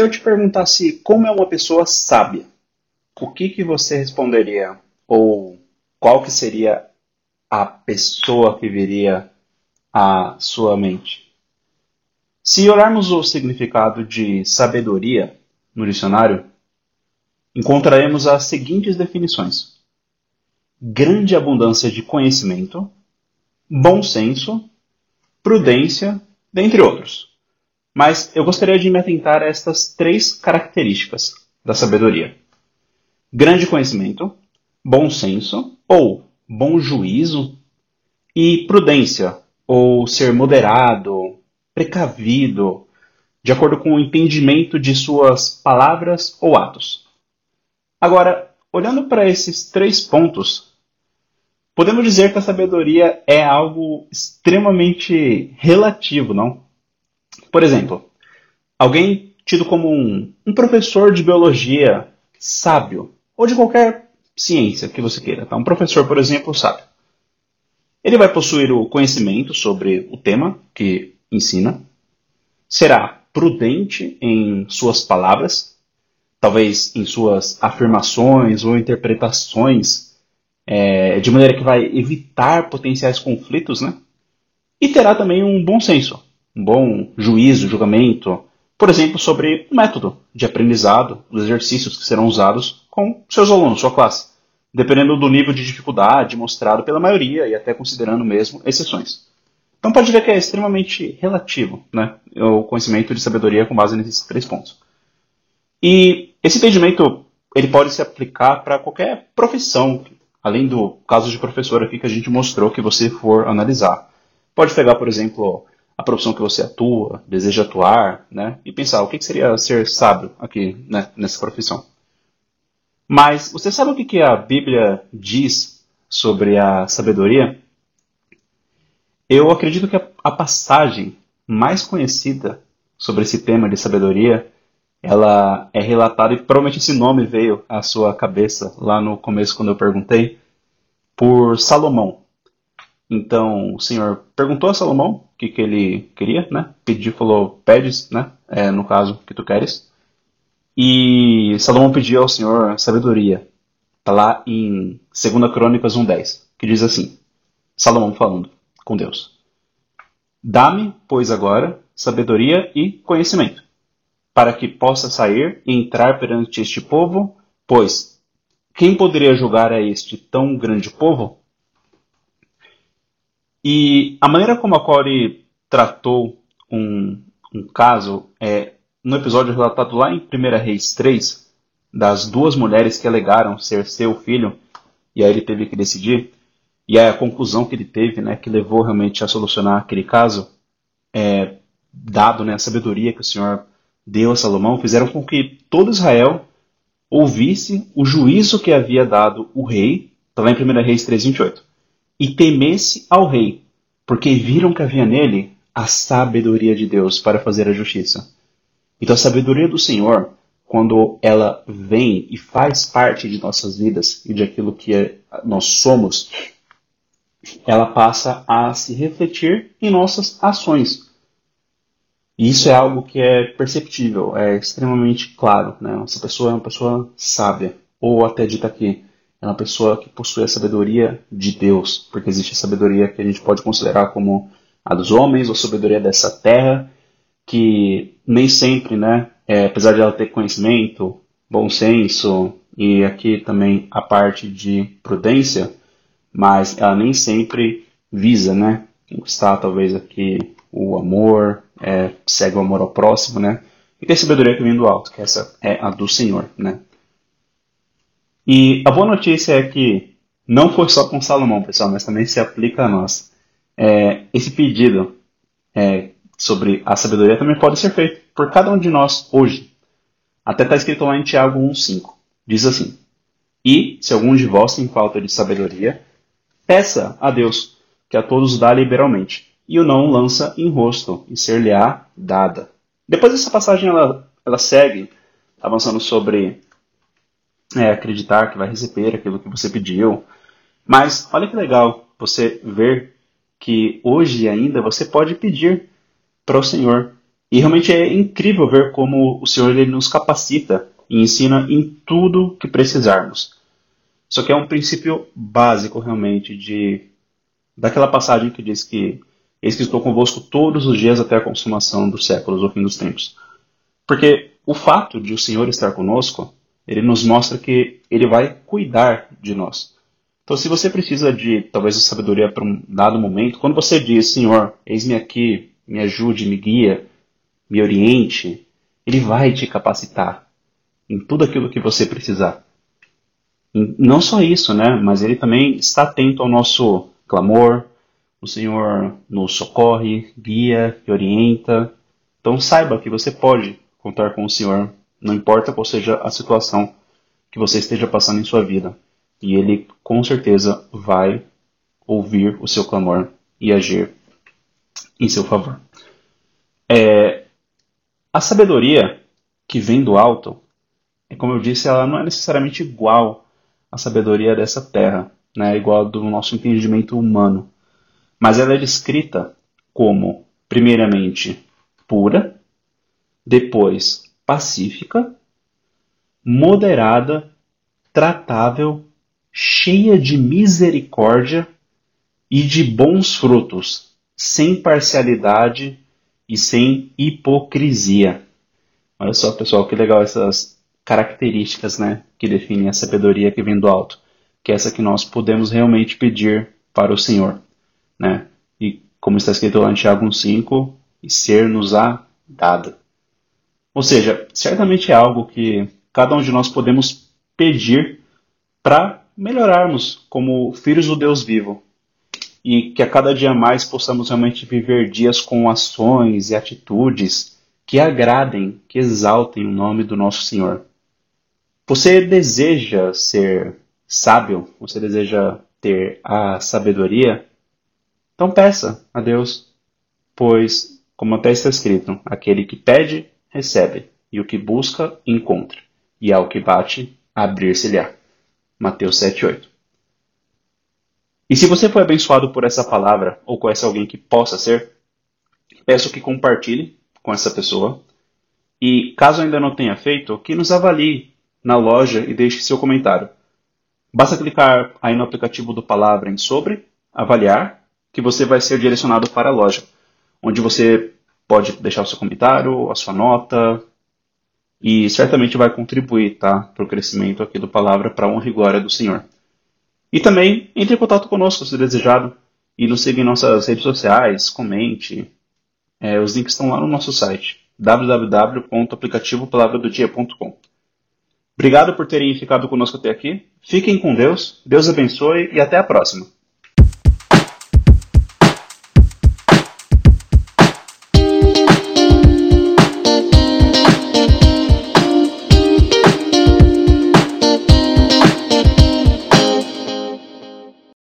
Eu te perguntasse como é uma pessoa sábia, o que, que você responderia? Ou qual que seria a pessoa que viria à sua mente? Se olharmos o significado de sabedoria no dicionário, encontraremos as seguintes definições: grande abundância de conhecimento, bom senso, prudência, dentre outros. Mas eu gostaria de me atentar a estas três características da sabedoria: grande conhecimento, bom senso ou bom juízo e prudência ou ser moderado, precavido, de acordo com o entendimento de suas palavras ou atos. Agora, olhando para esses três pontos, podemos dizer que a sabedoria é algo extremamente relativo, não? Por exemplo, alguém tido como um, um professor de biologia sábio, ou de qualquer ciência que você queira, tá? Um professor, por exemplo, sábio. Ele vai possuir o conhecimento sobre o tema que ensina, será prudente em suas palavras, talvez em suas afirmações ou interpretações, é, de maneira que vai evitar potenciais conflitos, né? E terá também um bom senso, um bom juízo, julgamento, por exemplo, sobre o método de aprendizado, os exercícios que serão usados com seus alunos, sua classe, dependendo do nível de dificuldade mostrado pela maioria e até considerando mesmo exceções. Então pode ver que é extremamente relativo né, o conhecimento de sabedoria com base nesses três pontos. E esse entendimento ele pode se aplicar para qualquer profissão, além do caso de professor aqui que a gente mostrou que você for analisar. Pode pegar, por exemplo, a profissão que você atua, deseja atuar, né? E pensar o que seria ser sábio aqui né, nessa profissão. Mas você sabe o que a Bíblia diz sobre a sabedoria? Eu acredito que a passagem mais conhecida sobre esse tema de sabedoria, ela é relatada, e provavelmente esse nome veio à sua cabeça lá no começo quando eu perguntei, por Salomão. Então, o Senhor perguntou a Salomão o que, que ele queria, né? Pediu, falou, pedes, né? É, no caso, que tu queres. E Salomão pediu ao Senhor sabedoria. Está lá em 2 Crônicas 1.10, que diz assim, Salomão falando com Deus. Dá-me, pois agora, sabedoria e conhecimento, para que possa sair e entrar perante este povo, pois quem poderia julgar a este tão grande povo? E a maneira como a Corey tratou um, um caso é no episódio relatado lá em 1 Reis 3, das duas mulheres que alegaram ser seu filho, e aí ele teve que decidir, e aí a conclusão que ele teve, né, que levou realmente a solucionar aquele caso, é, dado né, a sabedoria que o Senhor deu a Salomão, fizeram com que todo Israel ouvisse o juízo que havia dado o rei, está lá em 1 Reis 3, 28 e temesse ao rei, porque viram que havia nele a sabedoria de Deus para fazer a justiça. Então a sabedoria do Senhor, quando ela vem e faz parte de nossas vidas e de aquilo que é, nós somos, ela passa a se refletir em nossas ações. E isso é algo que é perceptível, é extremamente claro. Né? Essa pessoa é uma pessoa sábia, ou até dita aqui, é uma pessoa que possui a sabedoria de Deus, porque existe a sabedoria que a gente pode considerar como a dos homens, ou a sabedoria dessa terra, que nem sempre, né, é, apesar de ela ter conhecimento, bom senso e aqui também a parte de prudência, mas ela nem sempre visa, né, conquistar talvez aqui o amor, é, segue o amor ao próximo, né, e tem sabedoria que vem do alto, que essa é a do Senhor, né. E a boa notícia é que não foi só com Salomão, pessoal, mas também se aplica a nós. É, esse pedido é, sobre a sabedoria também pode ser feito por cada um de nós hoje. Até está escrito lá em Tiago 1,5. Diz assim: E se algum de vós tem falta de sabedoria, peça a Deus, que a todos dá liberalmente, e o não lança em rosto, e ser-lhe-á dada. Depois dessa passagem ela, ela segue avançando sobre é, acreditar que vai receber aquilo que você pediu. Mas olha que legal você ver que hoje ainda você pode pedir para o Senhor E realmente é incrível ver como o Senhor ele nos capacita e ensina em tudo que precisarmos. Só que é um princípio básico realmente de daquela passagem que diz que eis que estou convosco todos os dias até a consumação dos séculos, o fim dos tempos. Porque o fato de o Senhor estar conosco, ele nos mostra que ele vai cuidar de nós. Então, se você precisa de talvez de sabedoria para um dado momento, quando você diz, Senhor, eis-me aqui, me ajude, me guia, me oriente, ele vai te capacitar em tudo aquilo que você precisar. Não só isso, né? Mas ele também está atento ao nosso clamor. O Senhor nos socorre, guia e orienta. Então saiba que você pode contar com o Senhor, não importa qual seja a situação que você esteja passando em sua vida. E ele com certeza vai ouvir o seu clamor e agir em seu favor. É, a sabedoria que vem do alto é como eu disse, ela não é necessariamente igual à sabedoria dessa terra, né? igual do nosso entendimento humano. Mas ela é descrita como, primeiramente, pura, depois pacífica, moderada, tratável, cheia de misericórdia e de bons frutos, sem parcialidade e sem hipocrisia. Olha só, pessoal, que legal essas características né, que definem a sabedoria que vem do alto, que é essa que nós podemos realmente pedir para o Senhor. Né? E como está escrito lá em Tiago 1,5, e ser-nos-á dada. Ou seja, certamente é algo que cada um de nós podemos pedir para melhorarmos como filhos do Deus vivo. E que a cada dia mais possamos realmente viver dias com ações e atitudes que agradem, que exaltem o nome do nosso Senhor. Você deseja ser sábio? Você deseja ter a sabedoria? Então peça a Deus, pois, como até está escrito, aquele que pede, recebe, e o que busca, encontra, e ao que bate, abrir-se-lhe-á. Mateus 7,8. E se você foi abençoado por essa palavra, ou conhece alguém que possa ser, peço que compartilhe com essa pessoa. E caso ainda não tenha feito, que nos avalie na loja e deixe seu comentário. Basta clicar aí no aplicativo do Palavra em Sobre, Avaliar, que você vai ser direcionado para a loja, onde você pode deixar o seu comentário, a sua nota, e certamente vai contribuir tá, para o crescimento aqui do Palavra para a honra e glória do Senhor. E também entre em contato conosco se desejado e nos siga em nossas redes sociais, comente. É, os links estão lá no nosso site www.aplicativopalavradodia.com. Obrigado por terem ficado conosco até aqui. Fiquem com Deus, Deus abençoe e até a próxima.